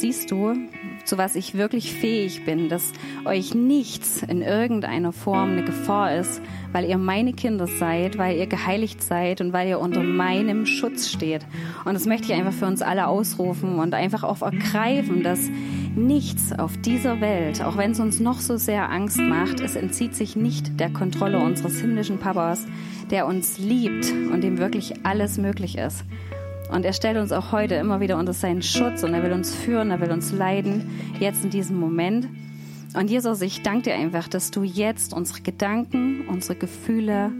siehst du, zu was ich wirklich fähig bin, dass euch nichts in irgendeiner Form eine Gefahr ist, weil ihr meine Kinder seid, weil ihr geheiligt seid und weil ihr unter meinem Schutz steht. Und das möchte ich einfach für uns alle ausrufen und einfach auch ergreifen, dass nichts auf dieser Welt, auch wenn es uns noch so sehr Angst macht, es entzieht sich nicht der Kontrolle unseres himmlischen Papas, der uns liebt und dem wirklich alles möglich ist. Und er stellt uns auch heute immer wieder unter seinen Schutz und er will uns führen, er will uns leiden, jetzt in diesem Moment. Und Jesus, ich danke dir einfach, dass du jetzt unsere Gedanken, unsere Gefühle,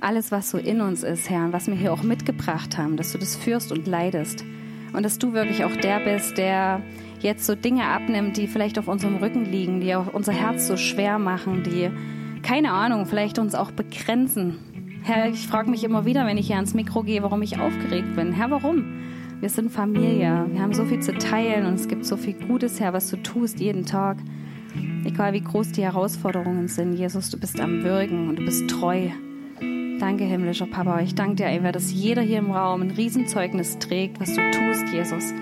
alles, was so in uns ist, Herr, und was wir hier auch mitgebracht haben, dass du das führst und leidest. Und dass du wirklich auch der bist, der jetzt so Dinge abnimmt, die vielleicht auf unserem Rücken liegen, die auch unser Herz so schwer machen, die, keine Ahnung, vielleicht uns auch begrenzen. Herr, ich frage mich immer wieder, wenn ich hier ans Mikro gehe, warum ich aufgeregt bin. Herr, warum? Wir sind Familie. Wir haben so viel zu teilen und es gibt so viel Gutes, Herr, was du tust jeden Tag. Egal wie groß die Herausforderungen sind, Jesus, du bist am Wirken und du bist treu. Danke, himmlischer Papa. Ich danke dir einfach, dass jeder hier im Raum ein Riesenzeugnis trägt, was du tust, Jesus,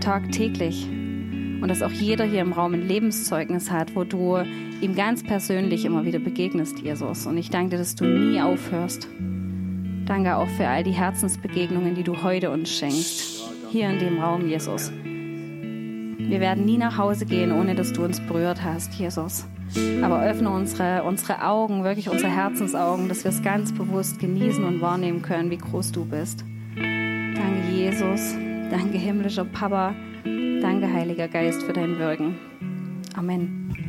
tagtäglich. Und dass auch jeder hier im Raum ein Lebenszeugnis hat, wo du ihm ganz persönlich immer wieder begegnest, Jesus. Und ich danke dir, dass du nie aufhörst. Danke auch für all die Herzensbegegnungen, die du heute uns schenkst. Hier in dem Raum, Jesus. Wir werden nie nach Hause gehen, ohne dass du uns berührt hast, Jesus. Aber öffne unsere, unsere Augen, wirklich unsere Herzensaugen, dass wir es ganz bewusst genießen und wahrnehmen können, wie groß du bist. Danke, Jesus. Danke, himmlischer Papa. Danke, Heiliger Geist, für dein Wirken. Amen.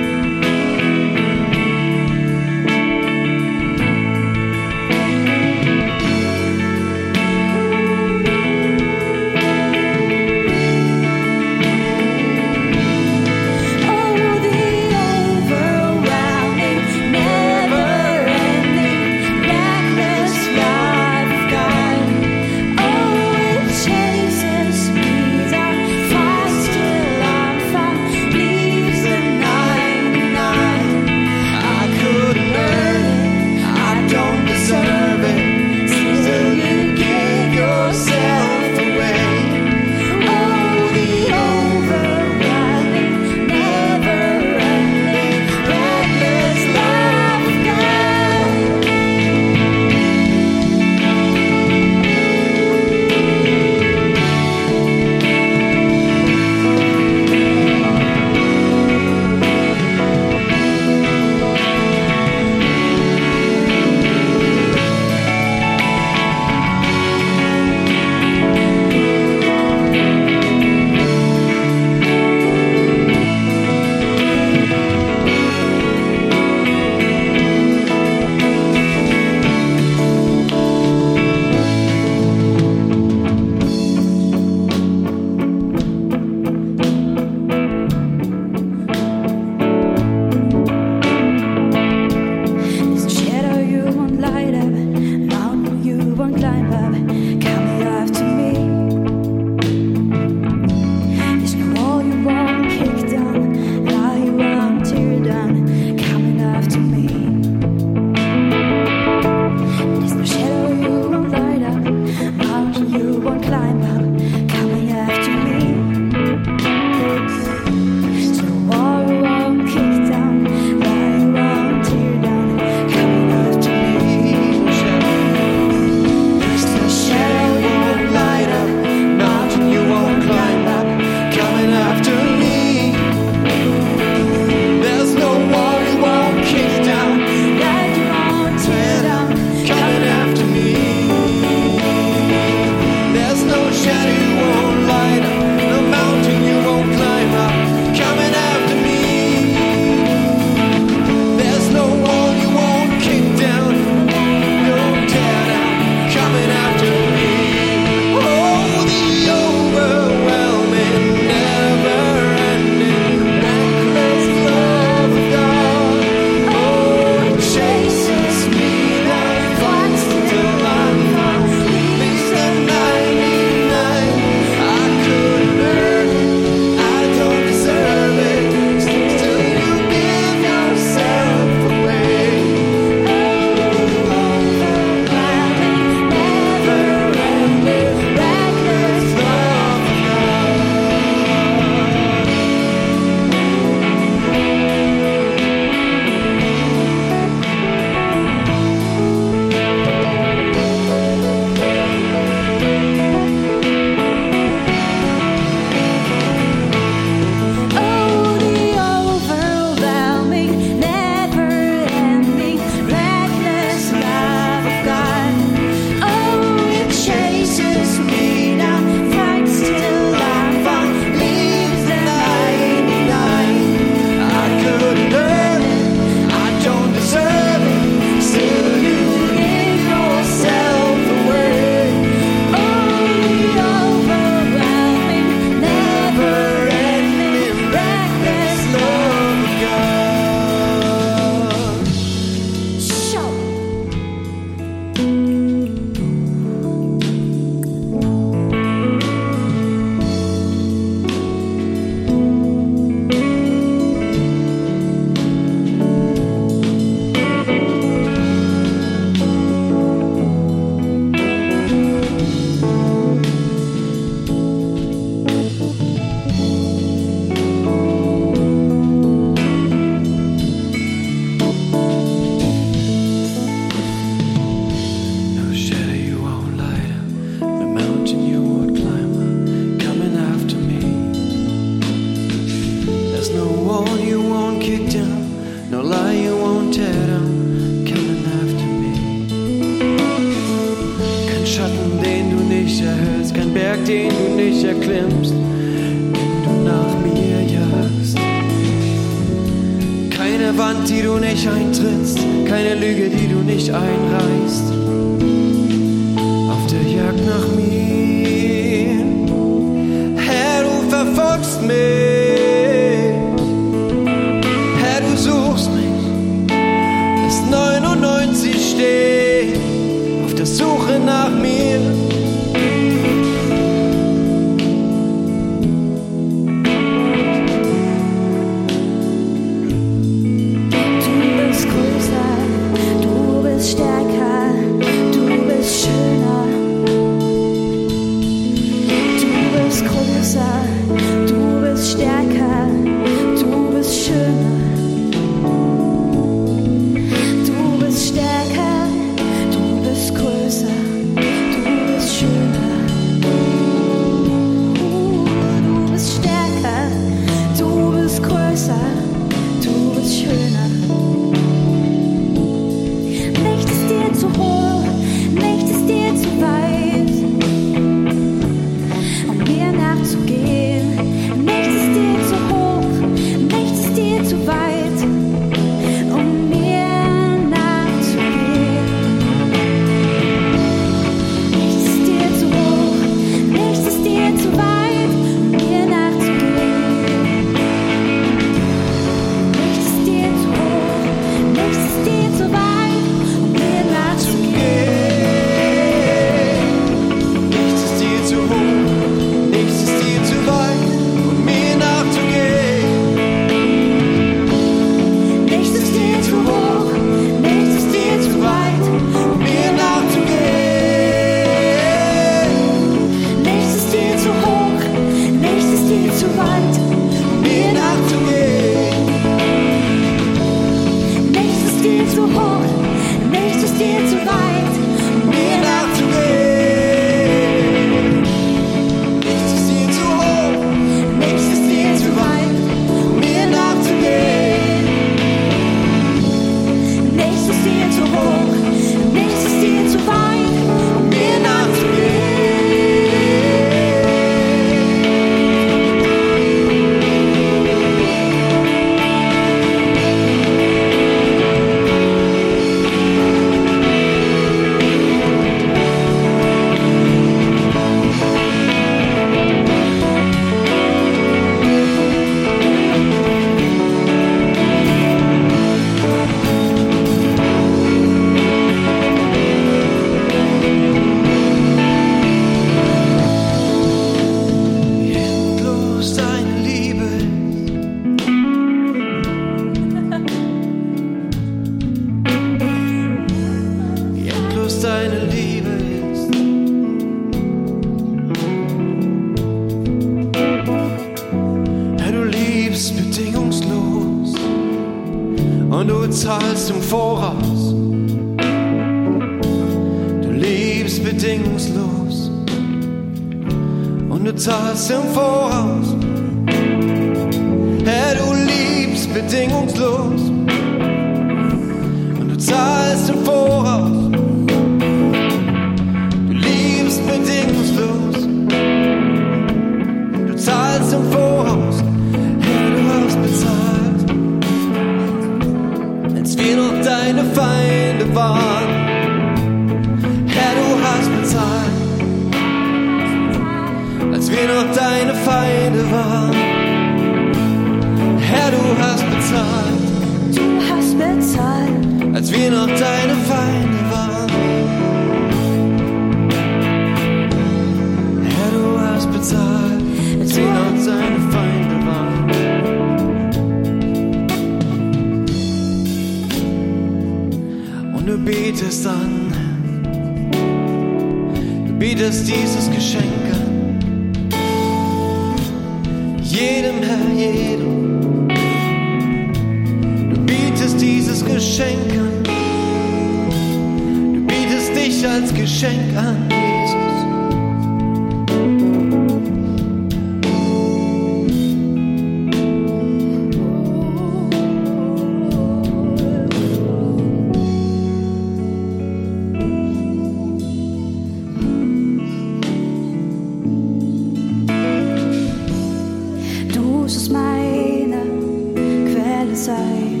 sei.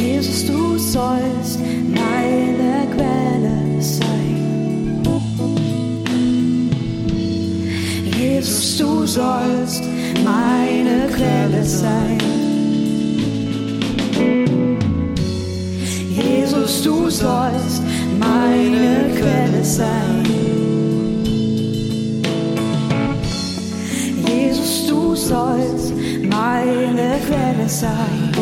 Jesus, du sollst meine Quelle sein. Jesus, du sollst meine Quelle sein. Jesus, du sollst meine Quelle sein. sollst meine Quelle sein.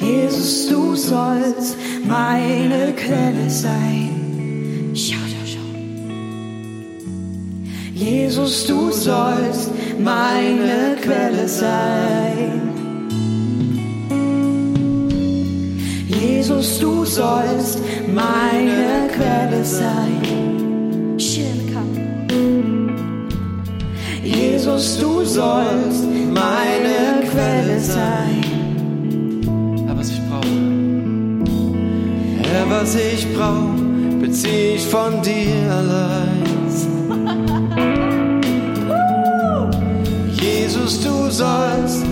Jesus, du sollst meine Quelle sein. Schau, schau, schau. Jesus, du sollst meine Quelle sein. Jesus, du sollst meine Quelle sein. sollst meine Quelle sein. Herr, was ich brauche, Herr, was ich brauche, beziehe ich von dir allein. Jesus, du sollst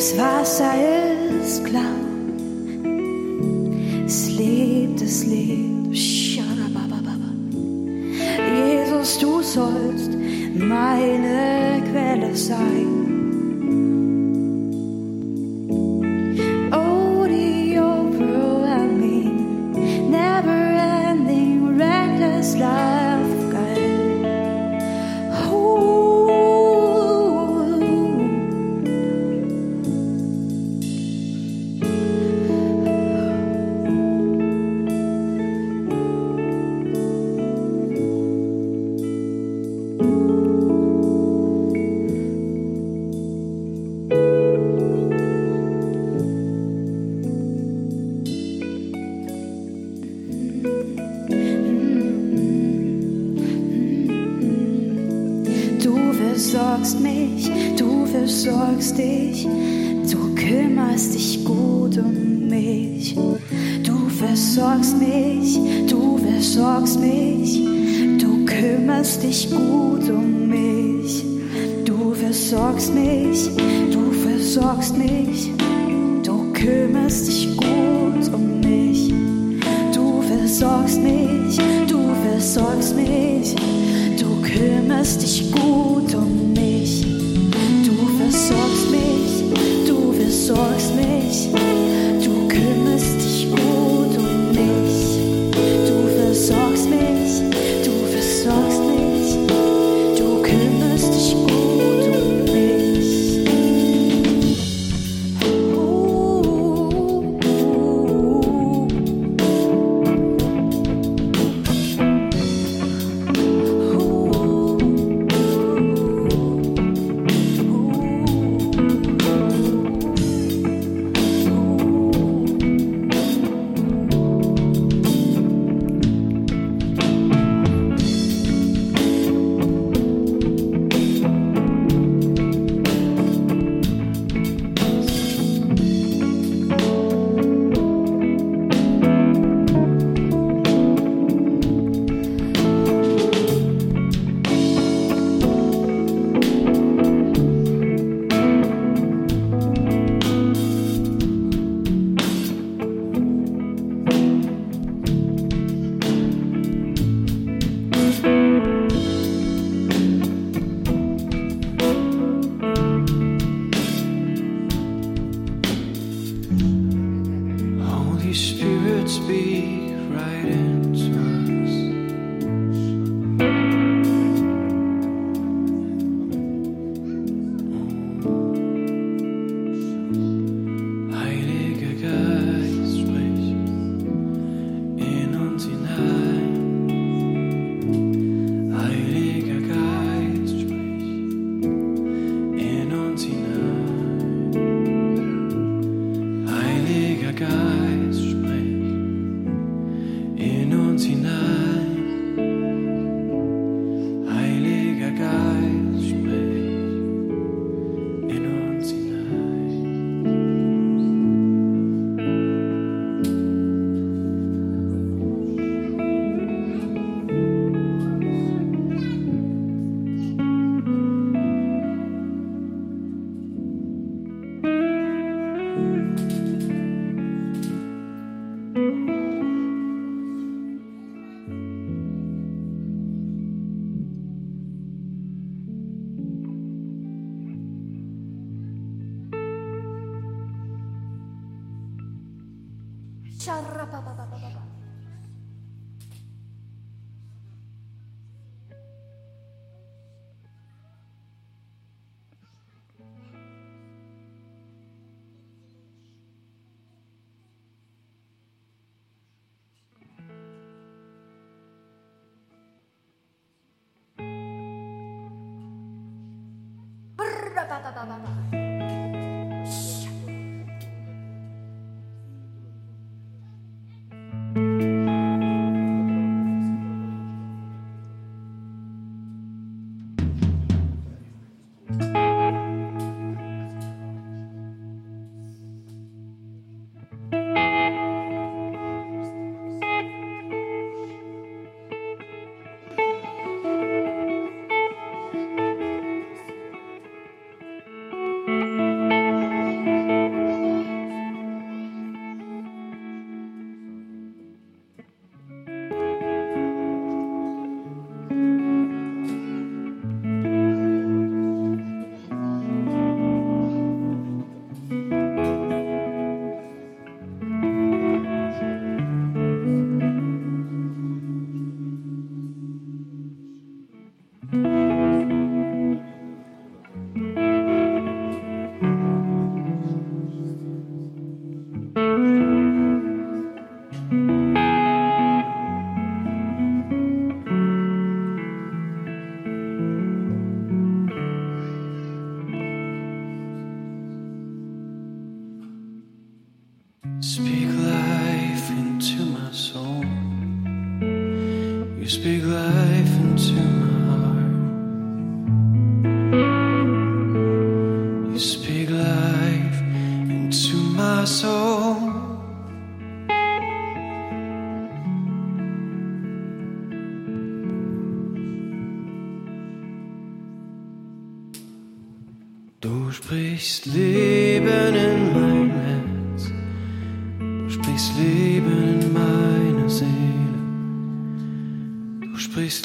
Das Wasser ist klar, es lebt, es lebt. Jesus, du sollst meine Quelle sein.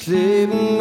Sprichst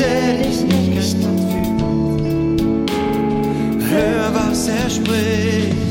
Fürchte dich nicht, kein Platz für Angst. Hör, was er spricht.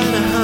Ihm an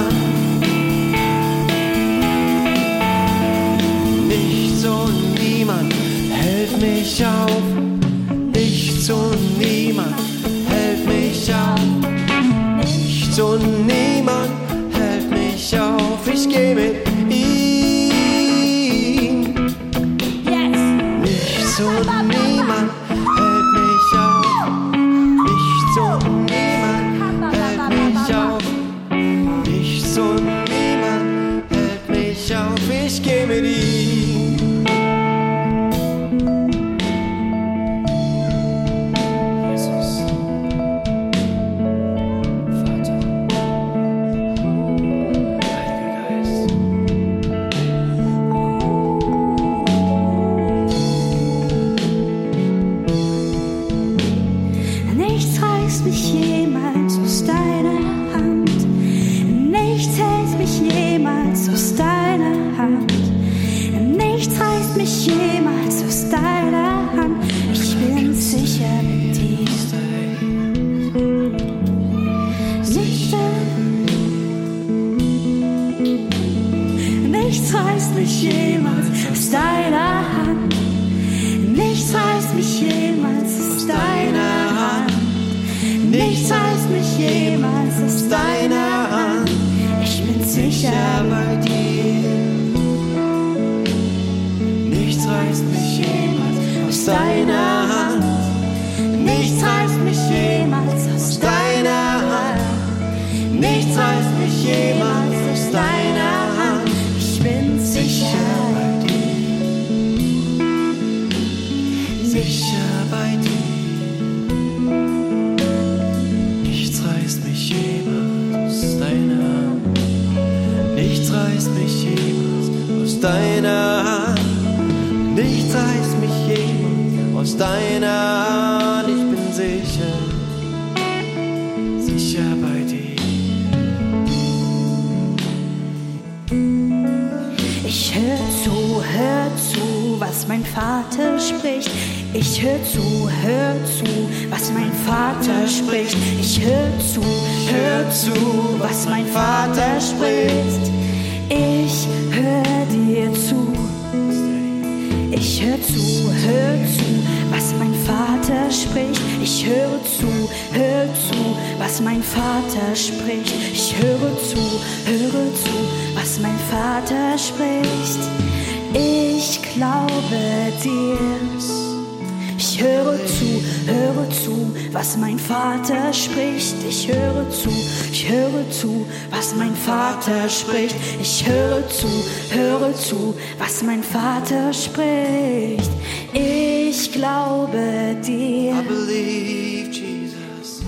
Vater spricht. Ich höre zu, höre zu, was mein Vater spricht. Ich glaube dir. I believe Jesus.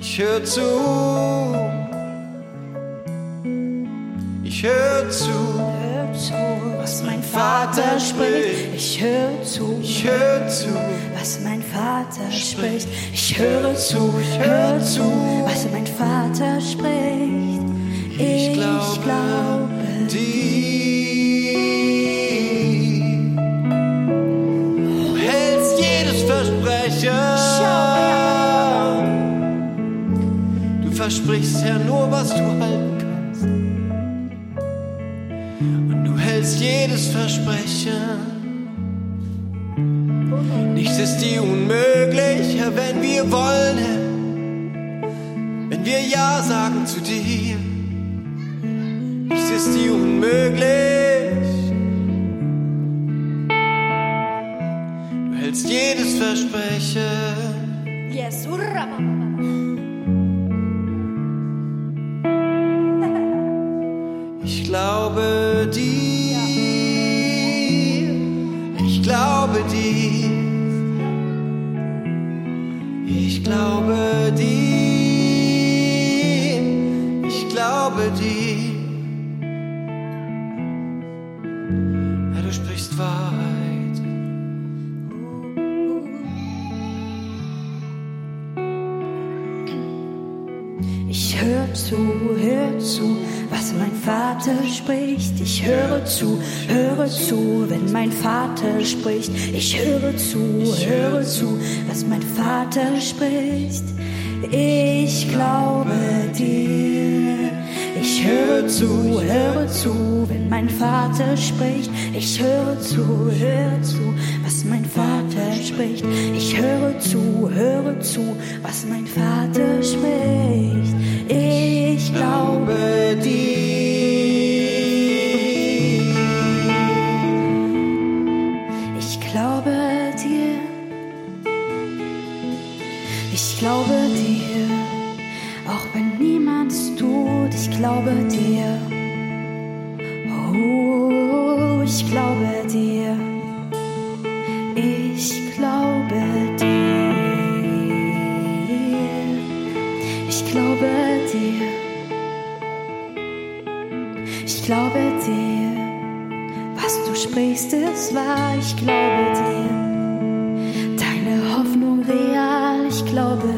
Ich höre zu. Ich höre zu. Hör zu, was mein Vater spricht. Ich höre zu, Ich höre zu. Was mein Vater spricht. Ich höre zu, ich höre zu, was mein Vater spricht. Ich glaube dir. Du hältst jedes Versprechen. Du versprichst ja nur, was du halten kannst. Und du hältst jedes Versprechen. Nichts ist dir unmöglicher, wenn wir wollen, Herr. wenn wir Ja sagen zu dir. Nichts ist dir unmöglich. Du hältst jedes Versprechen. Yes. Ich Vater spricht. Ich höre zu, höre zu, wenn mein Vater spricht. Ich höre zu, höre zu, was mein Vater spricht. Ich glaube dir. Ich höre zu, höre zu, wenn mein Vater spricht. Ich höre zu, höre zu, was mein Vater spricht. Ich höre zu, höre zu, was mein Vater spricht. Ich glaube dir. Glaube dir. Auch wenn niemand es tut, ich glaube dir. Oh, ich glaube dir. Ich glaube dir. Ich glaube dir. Ich glaube dir. Was du sprichst, ist wahr. Ich glaube dir. Deine Hoffnung real. Ich glaube dir.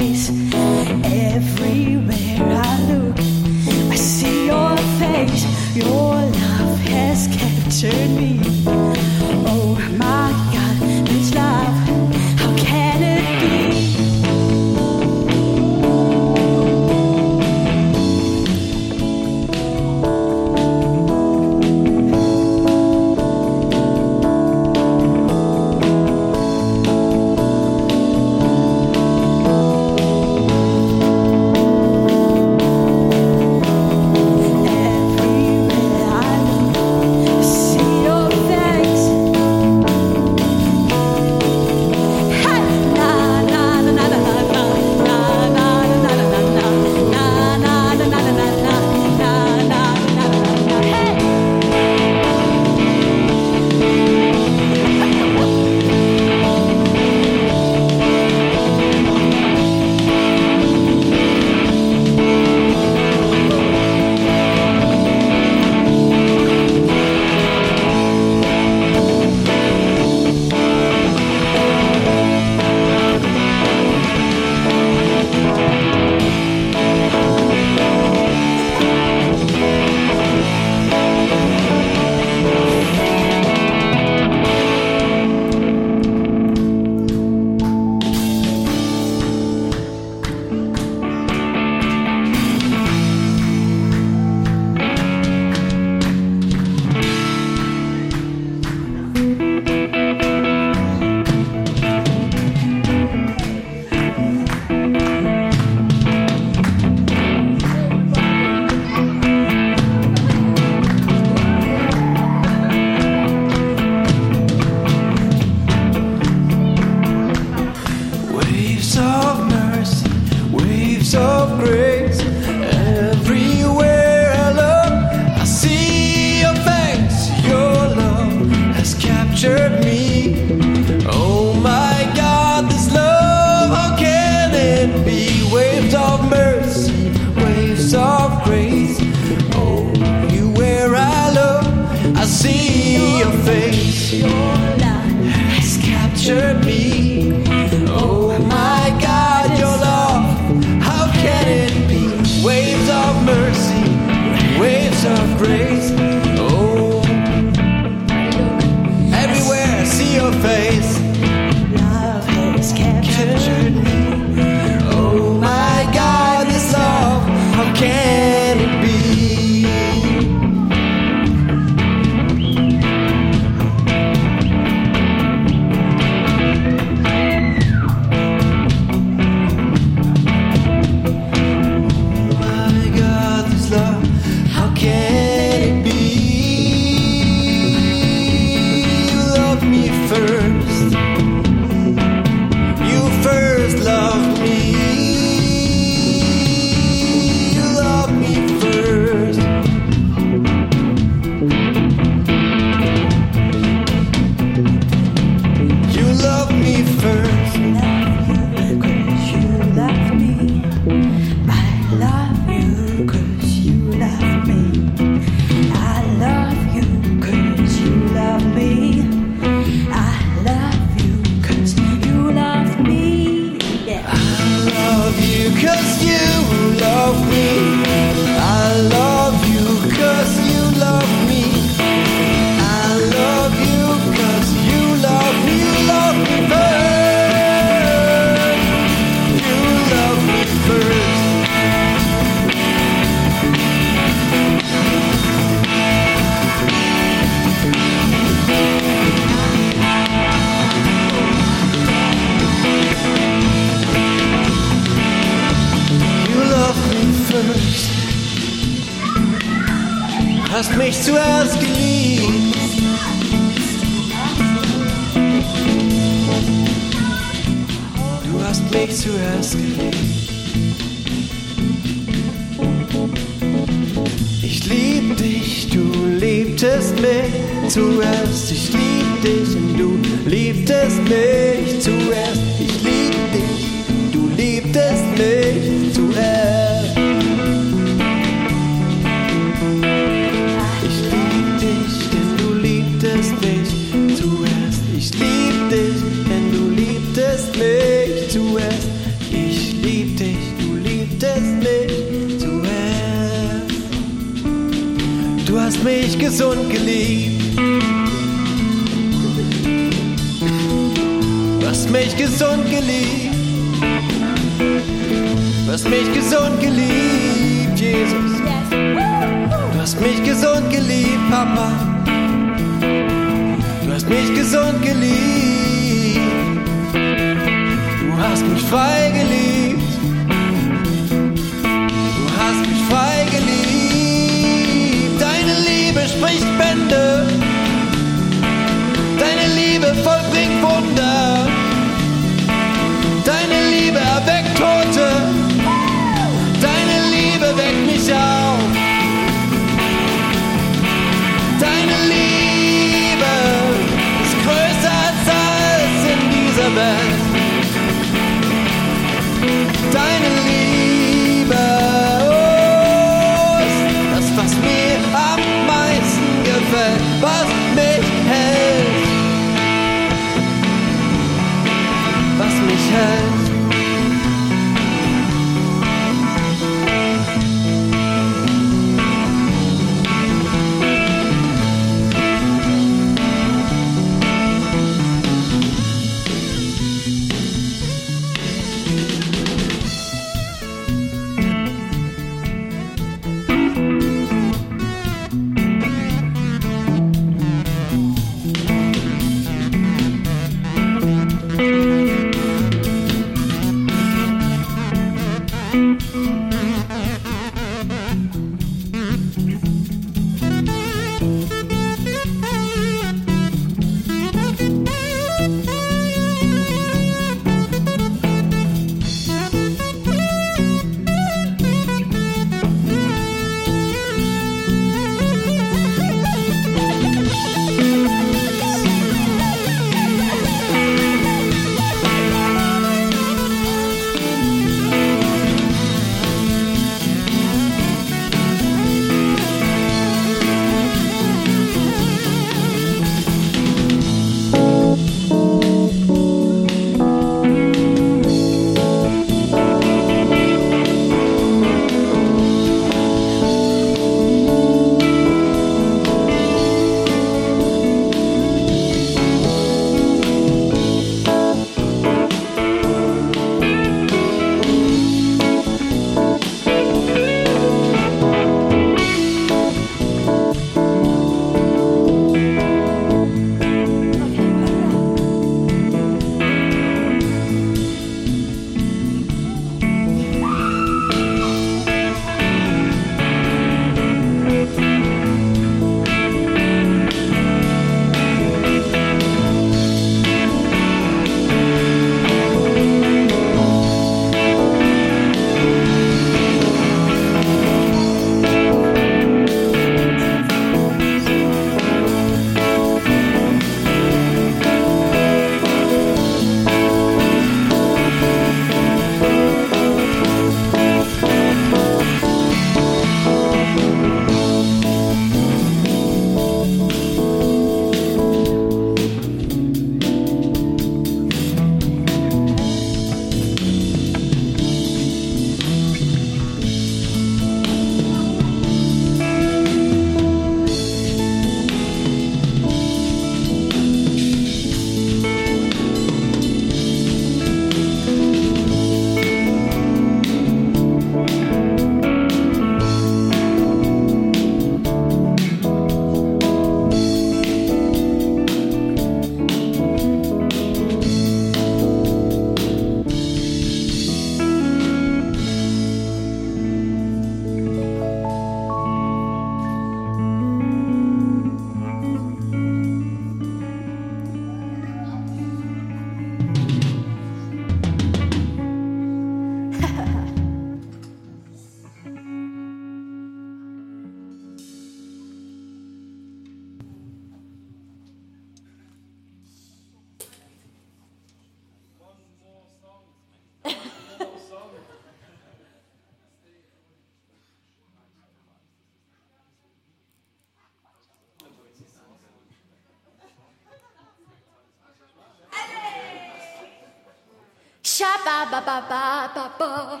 Schabababababa.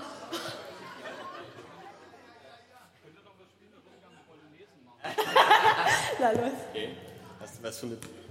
Na los. Okay. Hast du was für eine.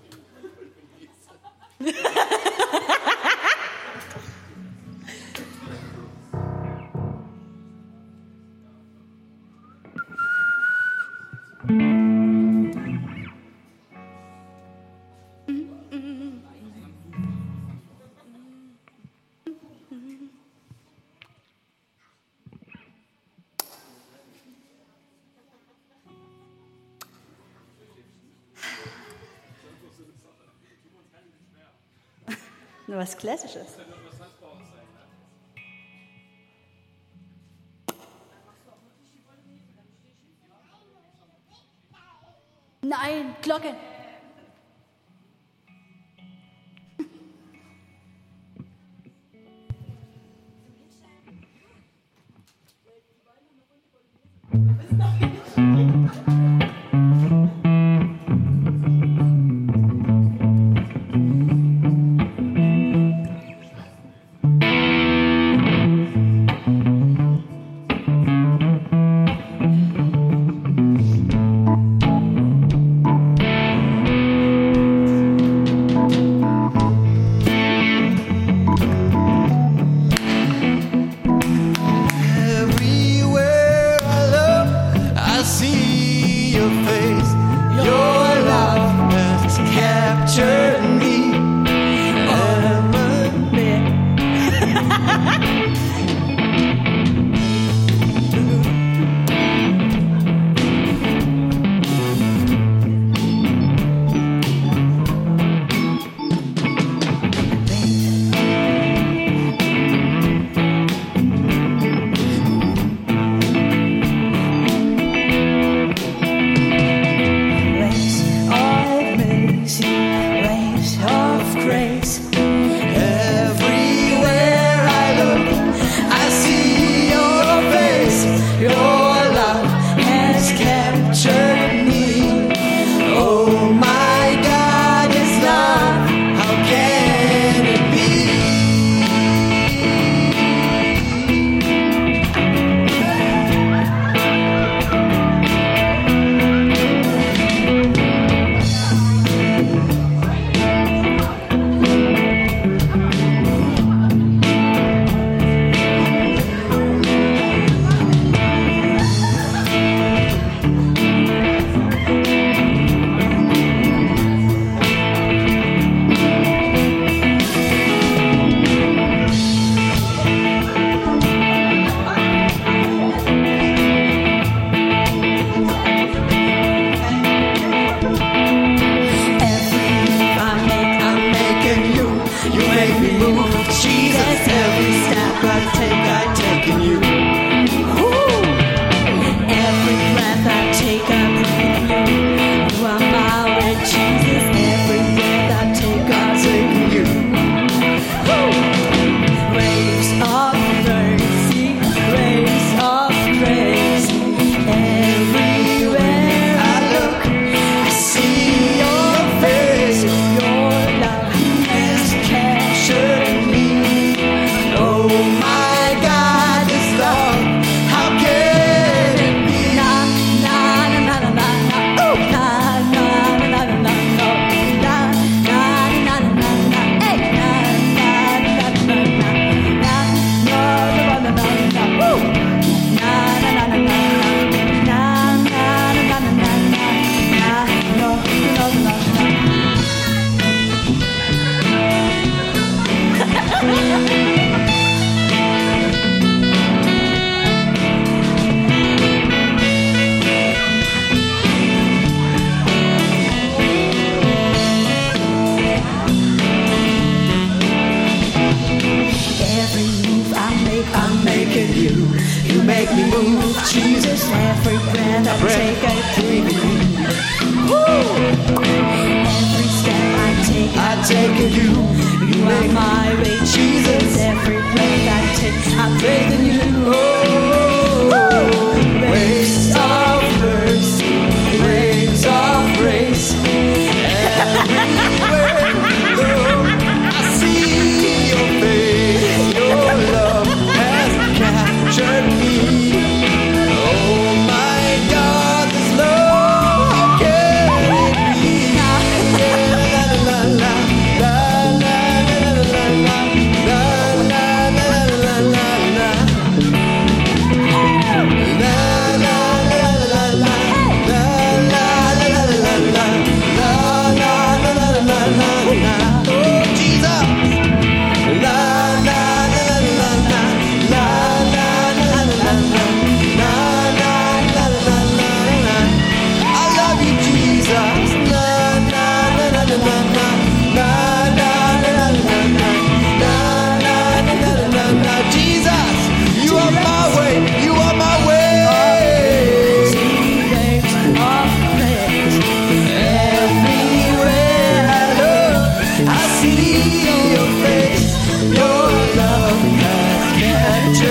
Was Klassisches. Nein, Glocke.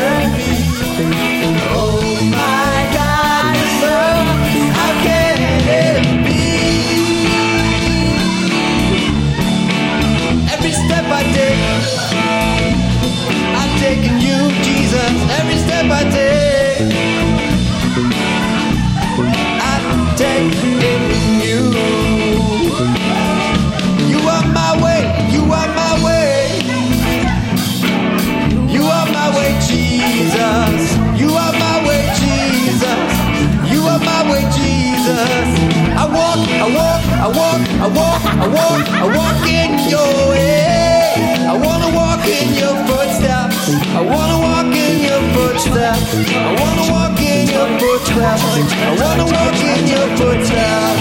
journey. Footsteps. I wanna walk in your footsteps.